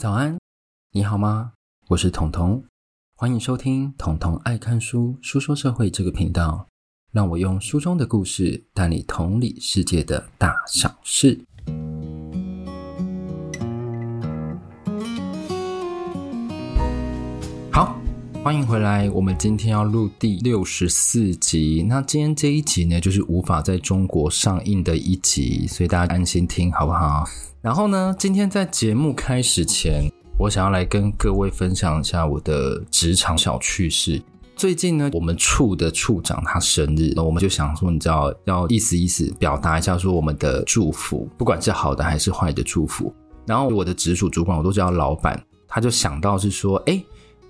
早安，你好吗？我是彤彤，欢迎收听彤彤爱看书书说社会这个频道，让我用书中的故事带你同理世界的大小事。欢迎回来，我们今天要录第六十四集。那今天这一集呢，就是无法在中国上映的一集，所以大家安心听好不好？然后呢，今天在节目开始前，我想要来跟各位分享一下我的职场小趣事。最近呢，我们处的处长他生日，那我们就想说，你知道，要意思意思表达一下，说我们的祝福，不管是好的还是坏的祝福。然后我的直属主管，我都叫老板，他就想到是说，哎，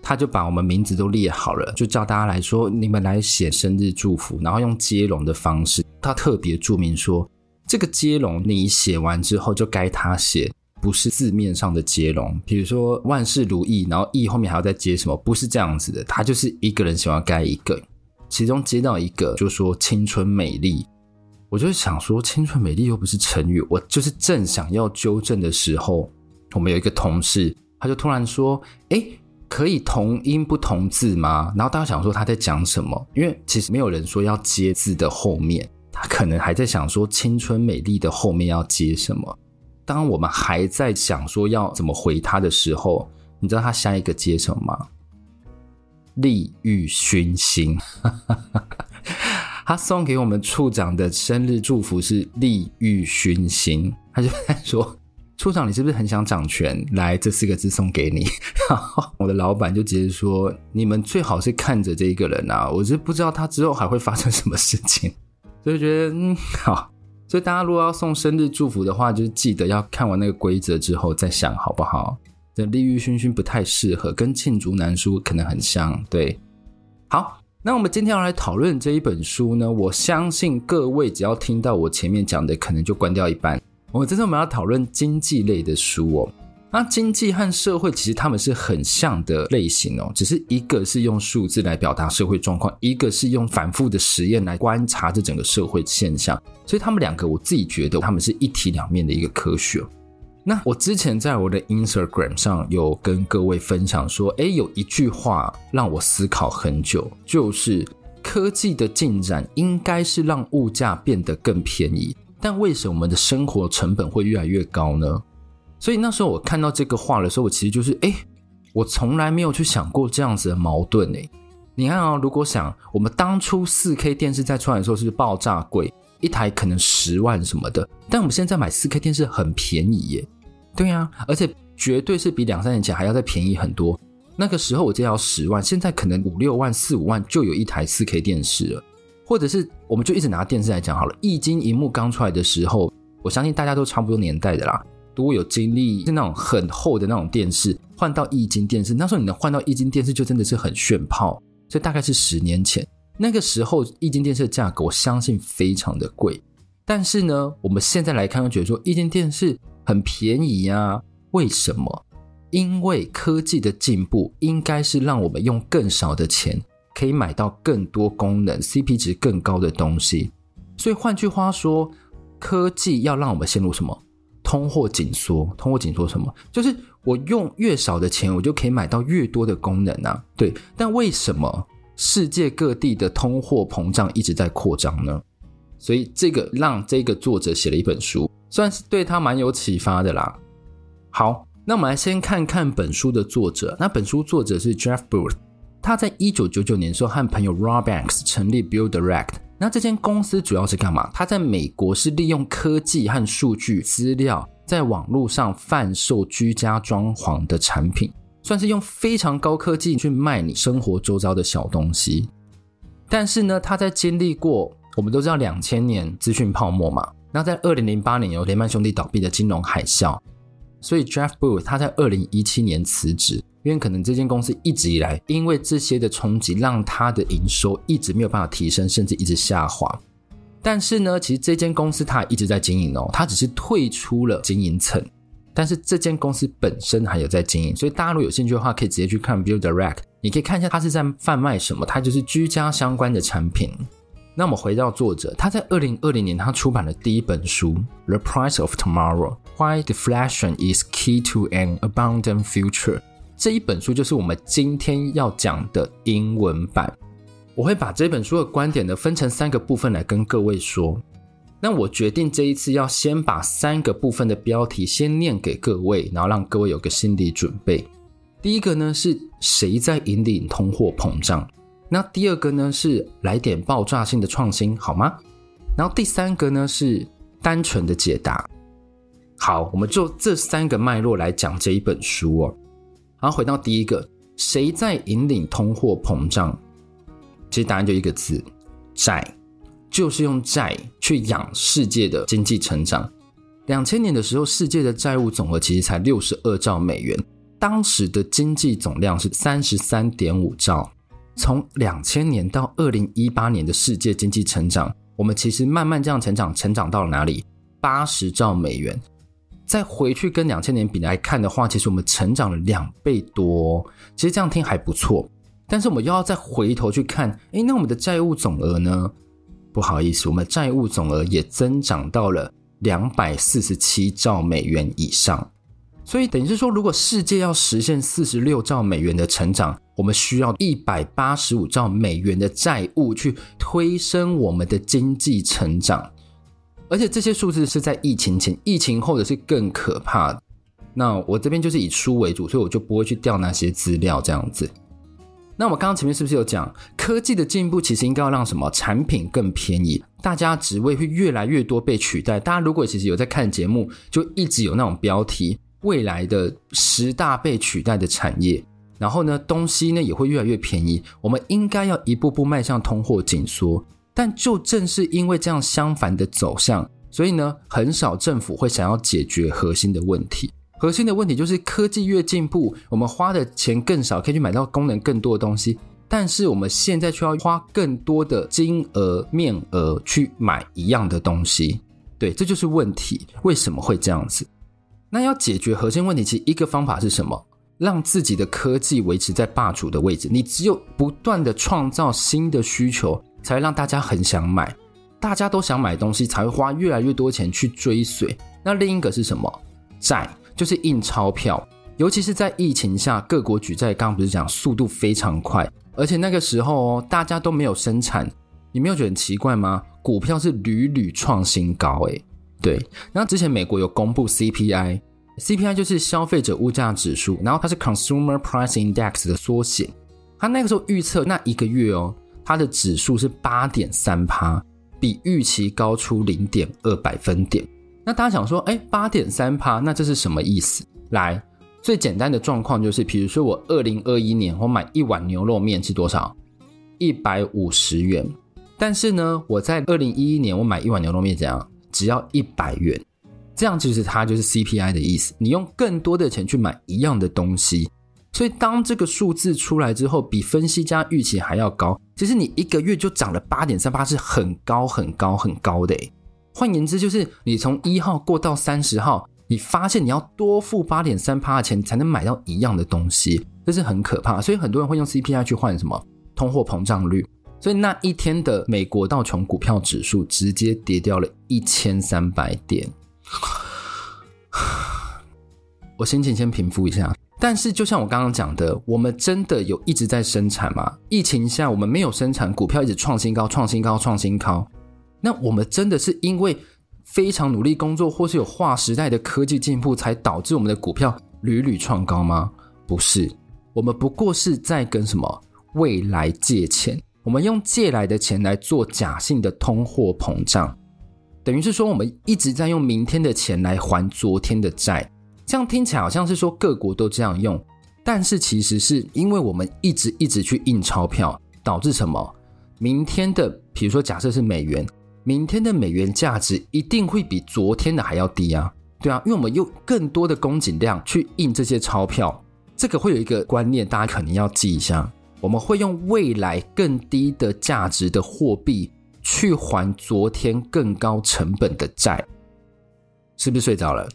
他就把我们名字都列好了，就叫大家来说，你们来写生日祝福，然后用接龙的方式，他特别注明说。这个接龙你写完之后就该他写，不是字面上的接龙。比如说万事如意，然后意后面还要再接什么？不是这样子的，他就是一个人喜欢盖一个，其中接到一个就说青春美丽。我就想说青春美丽又不是成语，我就是正想要纠正的时候，我们有一个同事他就突然说：“诶，可以同音不同字吗？”然后大家想说他在讲什么，因为其实没有人说要接字的后面。他可能还在想说“青春美丽”的后面要接什么。当我们还在想说要怎么回他的时候，你知道他下一个接什么吗？“利欲熏心”。他送给我们处长的生日祝福是“利欲熏心”。他就在说：“处长，你是不是很想掌权？来，这四个字送给你。”然后我的老板就直接说：“你们最好是看着这一个人啊，我是不知道他之后还会发生什么事情。”所以觉得嗯好，所以大家如果要送生日祝福的话，就是记得要看完那个规则之后再想好不好？这利欲熏熏不太适合，跟罄竹难书可能很像。对，好，那我们今天要来讨论这一本书呢，我相信各位只要听到我前面讲的，可能就关掉一半。我这次我们要讨论经济类的书哦。那经济和社会其实他们是很像的类型哦，只是一个是用数字来表达社会状况，一个是用反复的实验来观察这整个社会现象，所以他们两个我自己觉得他们是一体两面的一个科学。那我之前在我的 Instagram 上有跟各位分享说，诶，有一句话让我思考很久，就是科技的进展应该是让物价变得更便宜，但为什么我们的生活成本会越来越高呢？所以那时候我看到这个话的时候，我其实就是，诶，我从来没有去想过这样子的矛盾诶。你看啊，如果想我们当初 4K 电视在出来的时候是爆炸贵，一台可能十万什么的，但我们现在买 4K 电视很便宜耶。对啊，而且绝对是比两三年前还要再便宜很多。那个时候我记得要十万，现在可能五六万、四五万就有一台 4K 电视了。或者是我们就一直拿电视来讲好了，液晶荧幕刚出来的时候，我相信大家都差不多年代的啦。如果有经历是那种很厚的那种电视，换到液晶电视，那时候你能换到液晶电视就真的是很炫炮。所以大概是十年前，那个时候液晶电视的价格，我相信非常的贵。但是呢，我们现在来看，觉得说液晶电视很便宜呀？为什么？因为科技的进步应该是让我们用更少的钱可以买到更多功能、CP 值更高的东西。所以换句话说，科技要让我们陷入什么？通货紧缩，通货紧缩什么？就是我用越少的钱，我就可以买到越多的功能啊。对，但为什么世界各地的通货膨胀一直在扩张呢？所以这个让这个作者写了一本书，算是对他蛮有启发的啦。好，那我们来先看看本书的作者。那本书作者是 Jeff Booth，他在一九九九年的时候和朋友 Rob Banks 成立 Build Direct。那这间公司主要是干嘛？他在美国是利用科技和数据资料，在网络上贩售居家装潢的产品，算是用非常高科技去卖你生活周遭的小东西。但是呢，他在经历过我们都知道两千年资讯泡沫嘛，那在二零零八年有雷曼兄弟倒闭的金融海啸，所以 Jeff b o o t 他在二零一七年辞职。因为可能这间公司一直以来，因为这些的冲击，让它的营收一直没有办法提升，甚至一直下滑。但是呢，其实这间公司它一直在经营哦，它只是退出了经营层，但是这间公司本身还有在经营。所以大家如果有兴趣的话，可以直接去看 Build Direct，你可以看一下它是在贩卖什么，它就是居家相关的产品。那我们回到作者，他在二零二零年他出版了第一本书《The Price of Tomorrow: Why Deflation is Key to an Abundant Future》。这一本书就是我们今天要讲的英文版。我会把这本书的观点呢分成三个部分来跟各位说。那我决定这一次要先把三个部分的标题先念给各位，然后让各位有个心理准备。第一个呢是谁在引领通货膨胀？那第二个呢是来点爆炸性的创新好吗？然后第三个呢是单纯的解答。好，我们就这三个脉络来讲这一本书哦。然后回到第一个，谁在引领通货膨胀？其实答案就一个字：债，就是用债去养世界的经济成长。两千年的时候，世界的债务总额其实才六十二兆美元，当时的经济总量是三十三点五兆。从两千年到二零一八年的世界经济成长，我们其实慢慢这样成长，成长到了哪里？八十兆美元。再回去跟两千年比来看的话，其实我们成长了两倍多。其实这样听还不错，但是我们又要再回头去看，诶，那我们的债务总额呢？不好意思，我们债务总额也增长到了两百四十七兆美元以上。所以等于是说，如果世界要实现四十六兆美元的成长，我们需要一百八十五兆美元的债务去推升我们的经济成长。而且这些数字是在疫情前、疫情后的是更可怕的。那我这边就是以书为主，所以我就不会去调那些资料这样子。那我刚刚前面是不是有讲，科技的进步其实应该要让什么产品更便宜，大家职位会越来越多被取代。大家如果其实有在看节目，就一直有那种标题。未来的十大被取代的产业，然后呢，东西呢也会越来越便宜。我们应该要一步步迈向通货紧缩，但就正是因为这样相反的走向，所以呢，很少政府会想要解决核心的问题。核心的问题就是科技越进步，我们花的钱更少，可以去买到功能更多的东西，但是我们现在却要花更多的金额面额去买一样的东西。对，这就是问题。为什么会这样子？那要解决核心问题，其实一个方法是什么？让自己的科技维持在霸主的位置。你只有不断的创造新的需求，才会让大家很想买。大家都想买东西，才会花越来越多钱去追随。那另一个是什么？债，就是印钞票。尤其是在疫情下，各国举债，刚刚不是讲速度非常快，而且那个时候哦，大家都没有生产。你没有觉得很奇怪吗？股票是屡屡创新高，诶。对，然后之前美国有公布 CPI，CPI 就是消费者物价指数，然后它是 Consumer Price Index 的缩写。它那个时候预测那一个月哦，它的指数是八点三趴，比预期高出零点二百分点。那大家想说，哎，八点三趴，那这是什么意思？来，最简单的状况就是，比如说我二零二一年我买一碗牛肉面是多少？一百五十元。但是呢，我在二零一一年我买一碗牛肉面怎样？只要一百元，这样其实它就是 CPI 的意思。你用更多的钱去买一样的东西，所以当这个数字出来之后，比分析家预期还要高。其实你一个月就涨了八点三八，是很高很高很高的。换言之，就是你从一号过到三十号，你发现你要多付八点三八的钱才能买到一样的东西，这是很可怕。所以很多人会用 CPI 去换什么通货膨胀率。所以那一天的美国道琼股票指数直接跌掉了一千三百点，我心情先平复一下。但是就像我刚刚讲的，我们真的有一直在生产吗？疫情下我们没有生产，股票一直创新高、创新高、创新高。那我们真的是因为非常努力工作，或是有划时代的科技进步，才导致我们的股票屡屡创高吗？不是，我们不过是在跟什么未来借钱。我们用借来的钱来做假性的通货膨胀，等于是说我们一直在用明天的钱来还昨天的债。这样听起来好像是说各国都这样用，但是其实是因为我们一直一直去印钞票，导致什么？明天的，比如说假设是美元，明天的美元价值一定会比昨天的还要低啊，对啊，因为我们用更多的供给量去印这些钞票，这个会有一个观念，大家可能要记一下。我们会用未来更低的价值的货币去还昨天更高成本的债，是不是睡着了？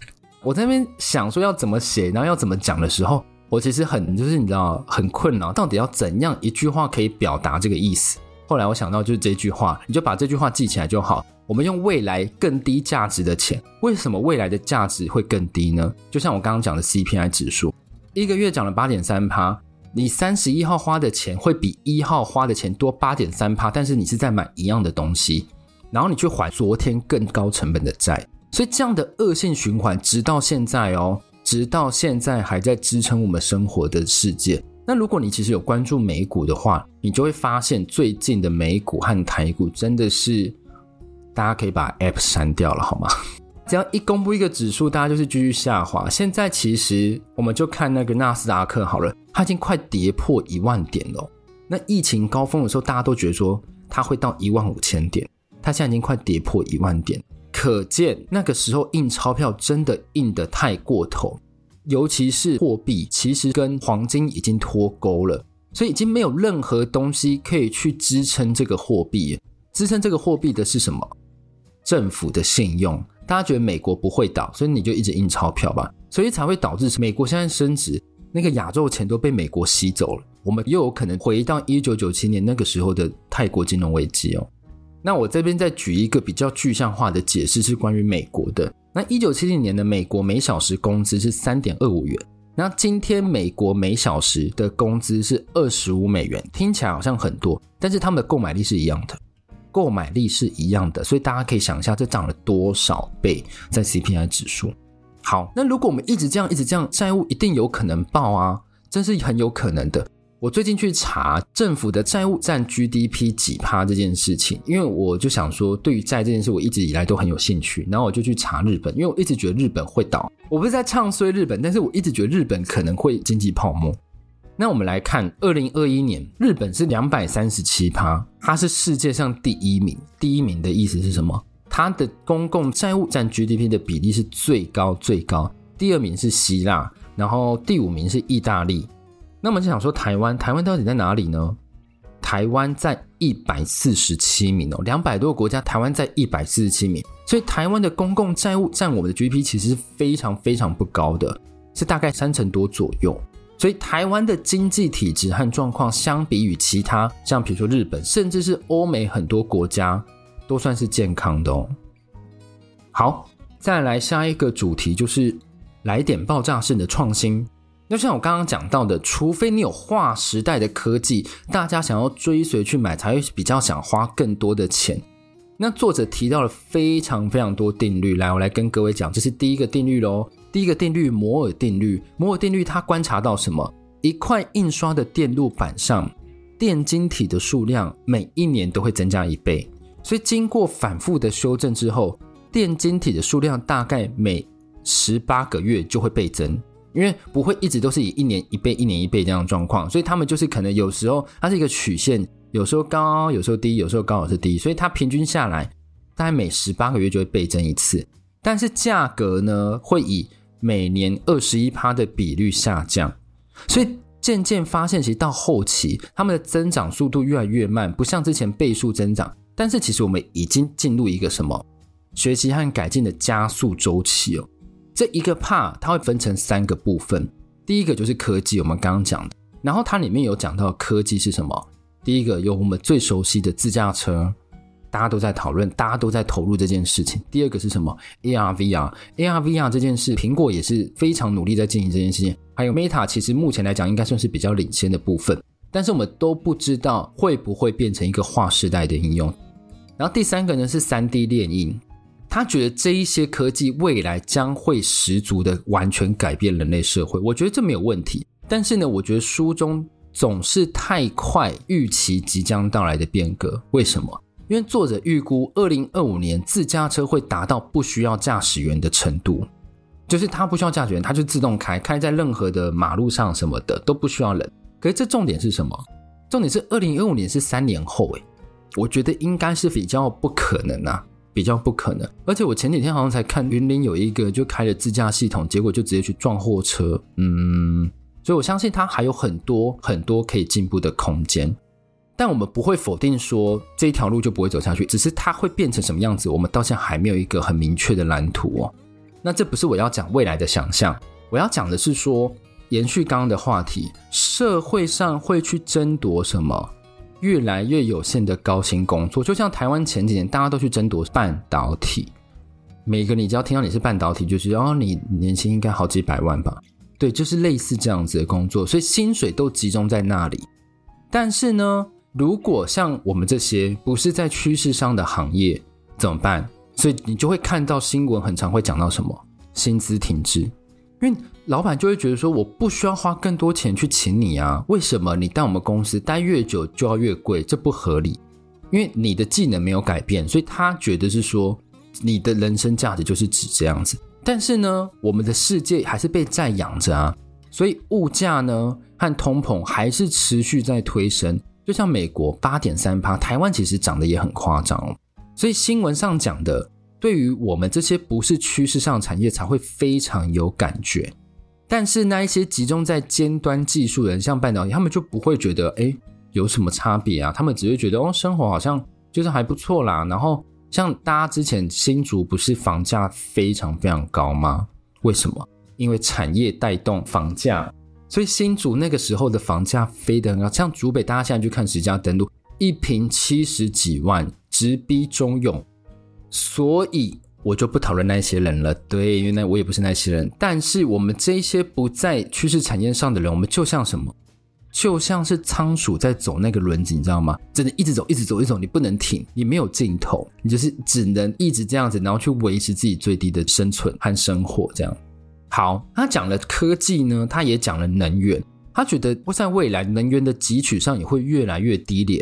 我在那边想说要怎么写，然后要怎么讲的时候，我其实很就是你知道很困扰，到底要怎样一句话可以表达这个意思？后来我想到就是这句话，你就把这句话记起来就好。我们用未来更低价值的钱，为什么未来的价值会更低呢？就像我刚刚讲的 CPI 指数，一个月涨了八点三趴，你三十一号花的钱会比一号花的钱多八点三趴，但是你是在买一样的东西，然后你去还昨天更高成本的债，所以这样的恶性循环直到现在哦，直到现在还在支撑我们生活的世界。那如果你其实有关注美股的话，你就会发现最近的美股和台股真的是，大家可以把 App 删掉了好吗？只要一公布一个指数，大家就是继续下滑。现在其实我们就看那个纳斯达克好了，它已经快跌破一万点了。那疫情高峰的时候，大家都觉得说它会到一万五千点，它现在已经快跌破一万点，可见那个时候印钞票真的印得太过头。尤其是货币，其实跟黄金已经脱钩了，所以已经没有任何东西可以去支撑这个货币。支撑这个货币的是什么？政府的信用。大家觉得美国不会倒，所以你就一直印钞票吧，所以才会导致美国现在升值，那个亚洲钱都被美国吸走了。我们又有可能回到一九九七年那个时候的泰国金融危机哦。那我这边再举一个比较具象化的解释，是关于美国的。那一九七零年的美国每小时工资是三点二五元，那今天美国每小时的工资是二十五美元，听起来好像很多，但是他们的购买力是一样的，购买力是一样的，所以大家可以想一下，这涨了多少倍在 CPI 指数。好，那如果我们一直这样，一直这样，债务一定有可能爆啊，这是很有可能的。我最近去查政府的债务占 GDP 几趴这件事情，因为我就想说，对于债这件事，我一直以来都很有兴趣。然后我就去查日本，因为我一直觉得日本会倒。我不是在唱衰日本，但是我一直觉得日本可能会经济泡沫。那我们来看，二零二一年日本是两百三十七趴，它是世界上第一名。第一名的意思是什么？它的公共债务占 GDP 的比例是最高最高。第二名是希腊，然后第五名是意大利。那我们就想说，台湾，台湾到底在哪里呢？台湾在一百四十七名哦，两百多个国家，台湾在一百四十七名，所以台湾的公共债务占我们的 GDP 其实是非常非常不高的，是大概三成多左右。所以台湾的经济体质和状况，相比于其他，像比如说日本，甚至是欧美很多国家，都算是健康的哦。好，再来下一个主题，就是来点爆炸性的创新。就像我刚刚讲到的，除非你有划时代的科技，大家想要追随去买，才会比较想花更多的钱。那作者提到了非常非常多定律，来，我来跟各位讲，这是第一个定律喽。第一个定律，摩尔定律。摩尔定律它观察到什么？一块印刷的电路板上，电晶体的数量每一年都会增加一倍，所以经过反复的修正之后，电晶体的数量大概每十八个月就会倍增。因为不会一直都是以一年一倍、一年一倍这样的状况，所以他们就是可能有时候它是一个曲线，有时候高，有时候低，有时候高，有时候低，所以它平均下来大概每十八个月就会倍增一次。但是价格呢，会以每年二十一趴的比率下降，所以渐渐发现，其实到后期他们的增长速度越来越慢，不像之前倍数增长。但是其实我们已经进入一个什么学习和改进的加速周期哦。这一个趴它会分成三个部分，第一个就是科技，我们刚刚讲的，然后它里面有讲到科技是什么？第一个有我们最熟悉的自驾车，大家都在讨论，大家都在投入这件事情。第二个是什么？AR VR，AR VR 这件事，苹果也是非常努力在进行这件事情。还有 Meta，其实目前来讲应该算是比较领先的部分，但是我们都不知道会不会变成一个划时代的应用。然后第三个呢是 3D 炼印。他觉得这一些科技未来将会十足的完全改变人类社会，我觉得这没有问题。但是呢，我觉得书中总是太快预期即将到来的变革。为什么？因为作者预估二零二五年自驾车会达到不需要驾驶员的程度，就是它不需要驾驶员，它就自动开，开在任何的马路上什么的都不需要人。可是这重点是什么？重点是二零二五年是三年后，诶，我觉得应该是比较不可能啊。比较不可能，而且我前几天好像才看云林有一个就开了自驾系统，结果就直接去撞货车，嗯，所以我相信它还有很多很多可以进步的空间，但我们不会否定说这一条路就不会走下去，只是它会变成什么样子，我们到现在还没有一个很明确的蓝图哦。那这不是我要讲未来的想象，我要讲的是说，延续刚刚的话题，社会上会去争夺什么？越来越有限的高薪工作。就像台湾前几年大家都去争夺半导体，每个你只要听到你是半导体，就是哦，你年薪应该好几百万吧？对，就是类似这样子的工作，所以薪水都集中在那里。但是呢，如果像我们这些不是在趋势上的行业，怎么办？所以你就会看到新闻很常会讲到什么薪资停滞，因为老板就会觉得说，我不需要花更多钱去请你啊，为什么你在我们公司待越久就要越贵？这不合理，因为你的技能没有改变，所以他觉得是说你的人生价值就是指这样子。但是呢，我们的世界还是被债养着啊，所以物价呢和通膨还是持续在推升。就像美国八点三趴，台湾其实涨得也很夸张哦。所以新闻上讲的，对于我们这些不是趋势上产业才会非常有感觉。但是那一些集中在尖端技术人，像半导体，他们就不会觉得诶有什么差别啊，他们只会觉得哦，生活好像就是还不错啦，然后。像大家之前新竹不是房价非常非常高吗？为什么？因为产业带动房价，所以新竹那个时候的房价飞得很高。像竹北，大家现在去看实价登录，一平七十几万，直逼中永。所以我就不讨论那些人了。对，因为那我也不是那些人。但是我们这些不在趋势产业上的人，我们就像什么？就像是仓鼠在走那个轮子，你知道吗？真的一直走，一直走，一直走，你不能停，你没有尽头，你就是只能一直这样子，然后去维持自己最低的生存和生活。这样。好，他讲了科技呢，他也讲了能源，他觉得会在未来能源的汲取上也会越来越低廉。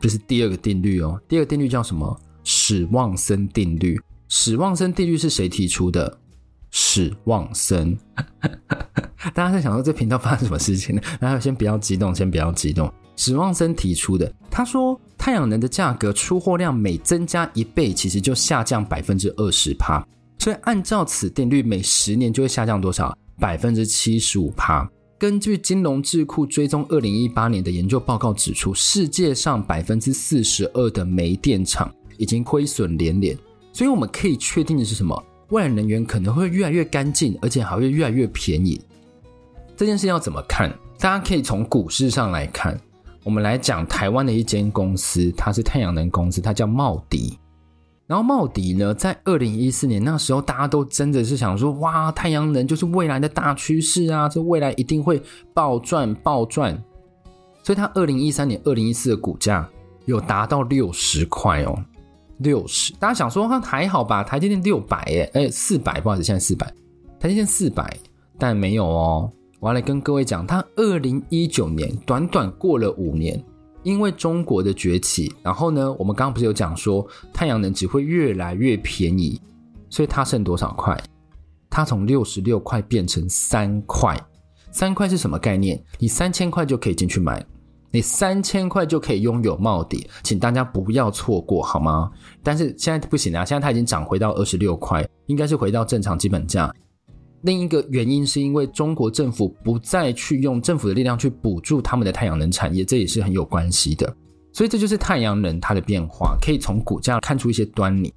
这是第二个定律哦。第二个定律叫什么？史旺森定律。史旺森定律是谁提出的？史旺森。大家在想说这频道发生什么事情呢？然后先不要激动，先不要激动。史旺森提出的，他说太阳能的价格出货量每增加一倍，其实就下降百分之二十趴。所以按照此定律，每十年就会下降多少？百分之七十五趴。根据金融智库追踪二零一八年的研究报告指出，世界上百分之四十二的煤电厂已经亏损连连。所以我们可以确定的是什么？未来能源可能会越来越干净，而且还会越来越便宜。这件事要怎么看？大家可以从股市上来看。我们来讲台湾的一间公司，它是太阳能公司，它叫茂迪。然后茂迪呢，在二零一四年那时候，大家都真的是想说，哇，太阳能就是未来的大趋势啊，这未来一定会暴赚暴赚。所以它二零一三年、二零一四的股价有达到六十块哦，六十。大家想说，它还好吧？台积电六百耶，哎，四百，不好意思，现在四百，台积电四百，但没有哦。我要来跟各位讲，它二零一九年短短过了五年，因为中国的崛起，然后呢，我们刚刚不是有讲说太阳能只会越来越便宜，所以它剩多少块？它从六十六块变成三块，三块是什么概念？你三千块就可以进去买，你三千块就可以拥有帽底，请大家不要错过好吗？但是现在不行啊，现在它已经涨回到二十六块，应该是回到正常基本价。另一个原因是因为中国政府不再去用政府的力量去补助他们的太阳能产业，这也是很有关系的。所以这就是太阳能它的变化，可以从股价看出一些端倪。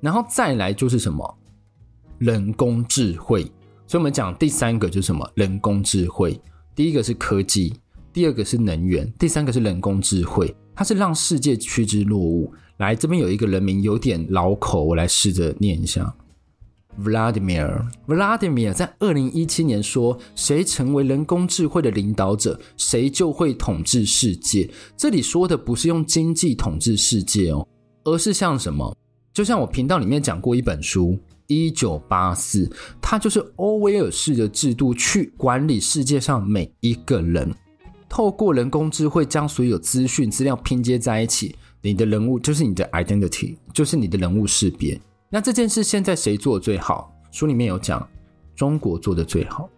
然后再来就是什么？人工智慧。所以我们讲第三个就是什么？人工智慧。第一个是科技，第二个是能源，第三个是人工智慧。它是让世界趋之若鹜。来，这边有一个人名有点老口，我来试着念一下。Vladimir Vladimir 在二零一七年说：“谁成为人工智慧的领导者，谁就会统治世界。”这里说的不是用经济统治世界哦，而是像什么？就像我频道里面讲过一本书《一九八四》，它就是欧威尔式的制度去管理世界上每一个人，透过人工智慧将所有资讯资料拼接在一起，你的人物就是你的 identity，就是你的人物识别。那这件事现在谁做的最好？书里面有讲，中国做的最好，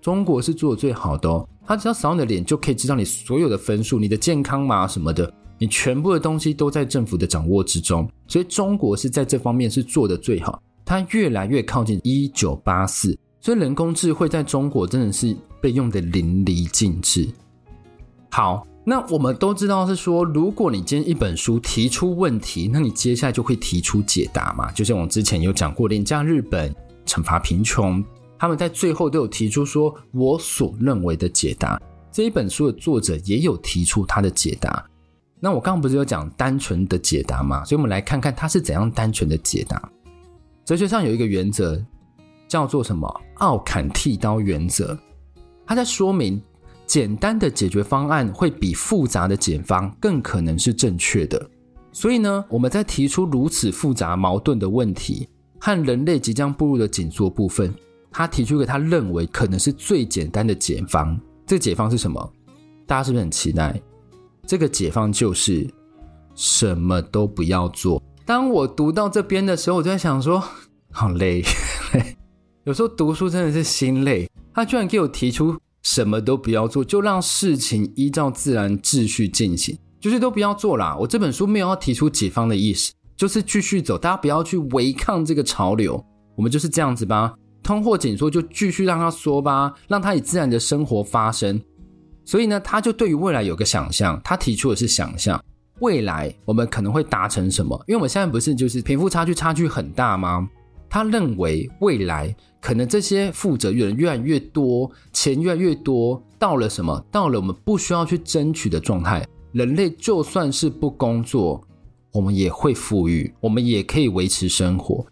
中国是做的最好的哦。他只要扫你的脸，就可以知道你所有的分数、你的健康码什么的，你全部的东西都在政府的掌握之中。所以中国是在这方面是做的最好。它越来越靠近一九八四，所以人工智慧在中国真的是被用得淋漓尽致。好。那我们都知道是说，如果你今天一本书提出问题，那你接下来就会提出解答嘛。就像我们之前有讲过，廉价日本、惩罚贫穷，他们在最后都有提出说我所认为的解答。这一本书的作者也有提出他的解答。那我刚刚不是有讲单纯的解答吗？所以我们来看看他是怎样单纯的解答。哲学上有一个原则叫做什么？奥坎剃刀原则。它在说明简单的解决方案会比复杂的解方更可能是正确的。所以呢，我们在提出如此复杂矛盾的问题和人类即将步入的紧缩部分，他提出一个他认为可能是最简单的解方。这个解方是什么？大家是不是很期待？这个解方就是什么都不要做。当我读到这边的时候，我就在想说，好累。有时候读书真的是心累。他居然给我提出什么都不要做，就让事情依照自然秩序进行，就是都不要做啦。我这本书没有要提出解方的意思，就是继续走，大家不要去违抗这个潮流。我们就是这样子吧，通货紧缩就继续让它缩吧，让它以自然的生活发生。所以呢，他就对于未来有个想象，他提出的是想象未来我们可能会达成什么？因为我们现在不是就是贫富差距差距很大吗？他认为未来可能这些富者越人越来越多，钱越来越多，到了什么？到了我们不需要去争取的状态，人类就算是不工作，我们也会富裕，我们也可以维持生活。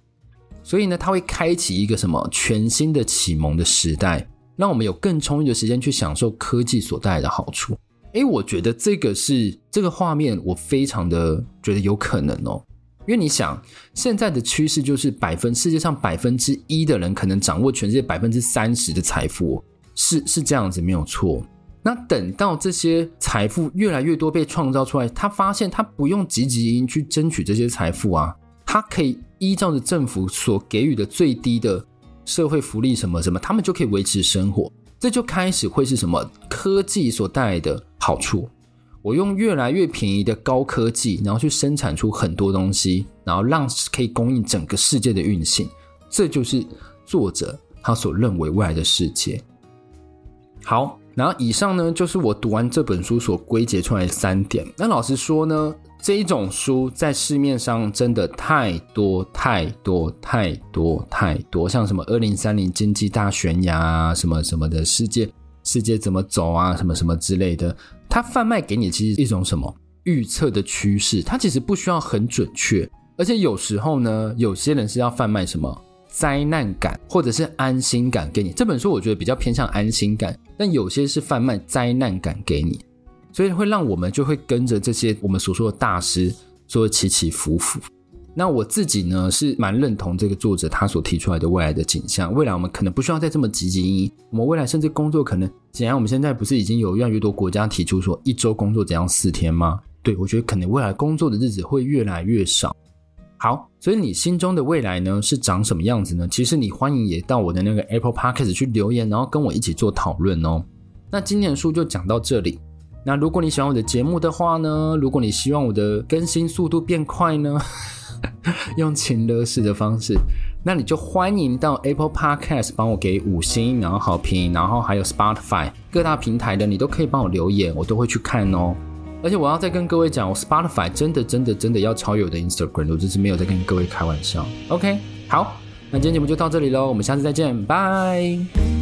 所以呢，他会开启一个什么全新的启蒙的时代。让我们有更充裕的时间去享受科技所带来的好处。诶，我觉得这个是这个画面，我非常的觉得有可能哦。因为你想，现在的趋势就是百分世界上百分之一的人可能掌握全世界百分之三十的财富，是是这样子没有错。那等到这些财富越来越多被创造出来，他发现他不用积极营去争取这些财富啊，他可以依照着政府所给予的最低的。社会福利什么什么，他们就可以维持生活，这就开始会是什么科技所带来的好处。我用越来越便宜的高科技，然后去生产出很多东西，然后让可以供应整个世界的运行。这就是作者他所认为未来的世界。好，然后以上呢，就是我读完这本书所归结出来的三点。那老实说呢，这一种书在市面上真的太多太多太多太多，像什么二零三零经济大悬崖啊，什么什么的世界世界怎么走啊，什么什么之类的，它贩卖给你其实一种什么预测的趋势，它其实不需要很准确，而且有时候呢，有些人是要贩卖什么灾难感或者是安心感给你。这本书我觉得比较偏向安心感，但有些是贩卖灾难感给你。所以会让我们就会跟着这些我们所说的大师做起起伏伏。那我自己呢是蛮认同这个作者他所提出来的未来的景象。未来我们可能不需要再这么汲汲营营，我们未来甚至工作可能，既然我们现在不是已经有越来越多国家提出说一周工作怎样四天吗？对，我觉得可能未来工作的日子会越来越少。好，所以你心中的未来呢是长什么样子呢？其实你欢迎也到我的那个 Apple Podcast 去留言，然后跟我一起做讨论哦。那今年的书就讲到这里。那如果你喜欢我的节目的话呢，如果你希望我的更新速度变快呢，用情勒式的方式，那你就欢迎到 Apple Podcast 帮我给五星，然后好评，然后还有 Spotify 各大平台的你都可以帮我留言，我都会去看哦。而且我要再跟各位讲，我 Spotify 真的真的真的要超越我的 Instagram，我这是没有在跟各位开玩笑。OK，好，那今天节目就到这里喽，我们下次再见，拜。